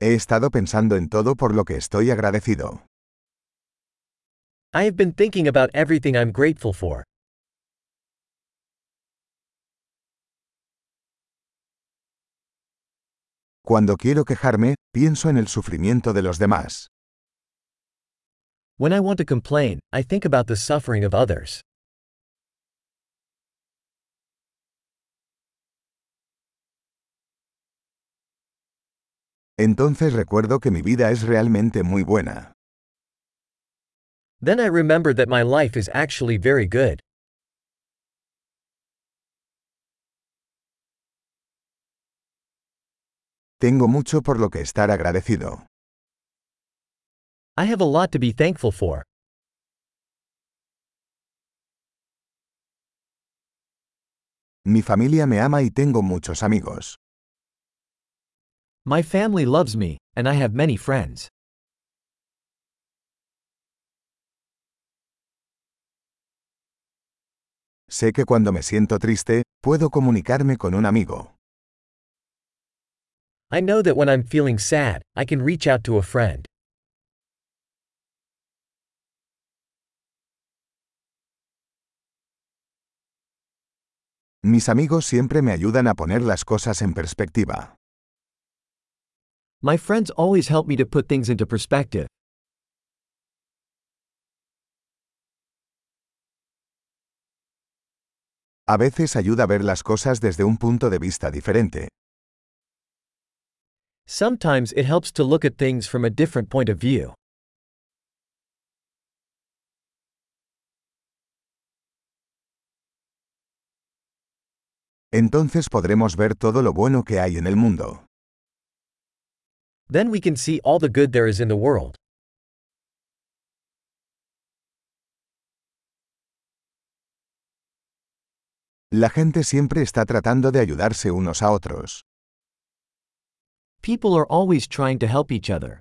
He estado pensando en todo por lo que estoy agradecido. I have been thinking about everything I'm grateful for. Cuando quiero quejarme, pienso en el sufrimiento de los demás. When I want to complain, I think about the suffering of others. Entonces recuerdo que mi vida es realmente muy buena. Then I remember that my life is actually very good. Tengo mucho por lo que estar agradecido. I have a lot to be thankful for. Mi familia me ama y tengo muchos amigos. My family loves me, and I have many friends. Sé que cuando me siento triste, puedo comunicarme con un amigo. I know that when I'm feeling sad, I can reach out to a friend. Mis amigos siempre me ayudan a poner las cosas en perspectiva. My friends always help me to put things into perspective. A veces ayuda a ver las cosas desde un punto de vista diferente. Sometimes it helps to look at things from a different point of view. Entonces podremos ver todo lo bueno que hay en el mundo. Then we can see all the good there is in the world. La gente siempre está tratando de ayudarse unos a otros. People are always trying to help each other.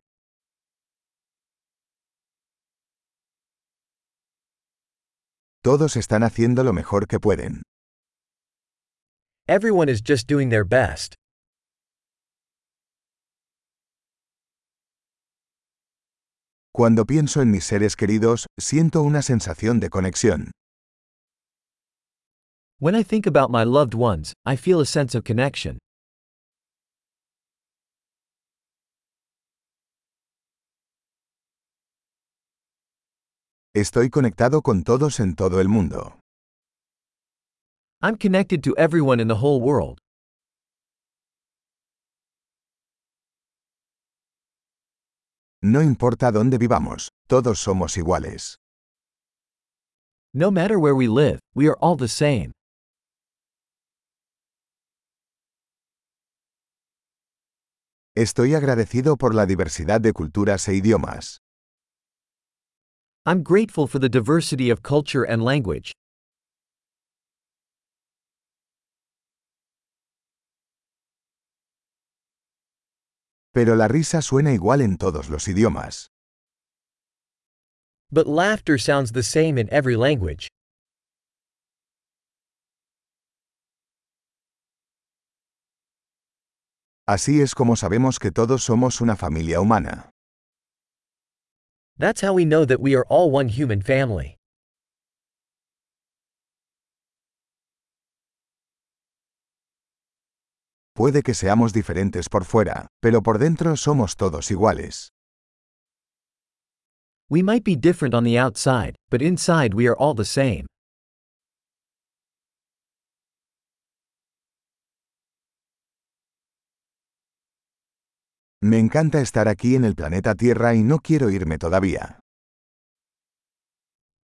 Todos están haciendo lo mejor que pueden. Everyone is just doing their best. Cuando pienso en mis seres queridos, siento una sensación de conexión. When I think about my loved ones, I feel a sense of connection. Estoy conectado con todos en todo el mundo. I'm connected to everyone in the whole world. No importa dónde vivamos, todos somos iguales. No matter where we live, we are all the same. Estoy agradecido por la diversidad de culturas e idiomas. I'm grateful for the diversity of culture and language. Pero la risa suena igual en todos los idiomas. But laughter sounds the same in every language. Así es como sabemos que todos somos una familia humana. That's how we know that we are all one human family. Puede que seamos diferentes por fuera, pero por dentro somos todos iguales. We might be different on the outside, but inside we are all the same. Me encanta estar aquí en el planeta Tierra y no quiero irme todavía.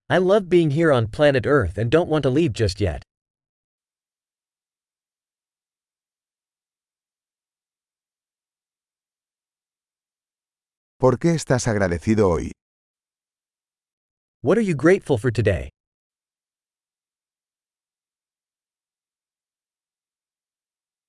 I love being here on planet Earth and don't want to leave just yet. ¿Por qué estás agradecido hoy? What are you grateful for today?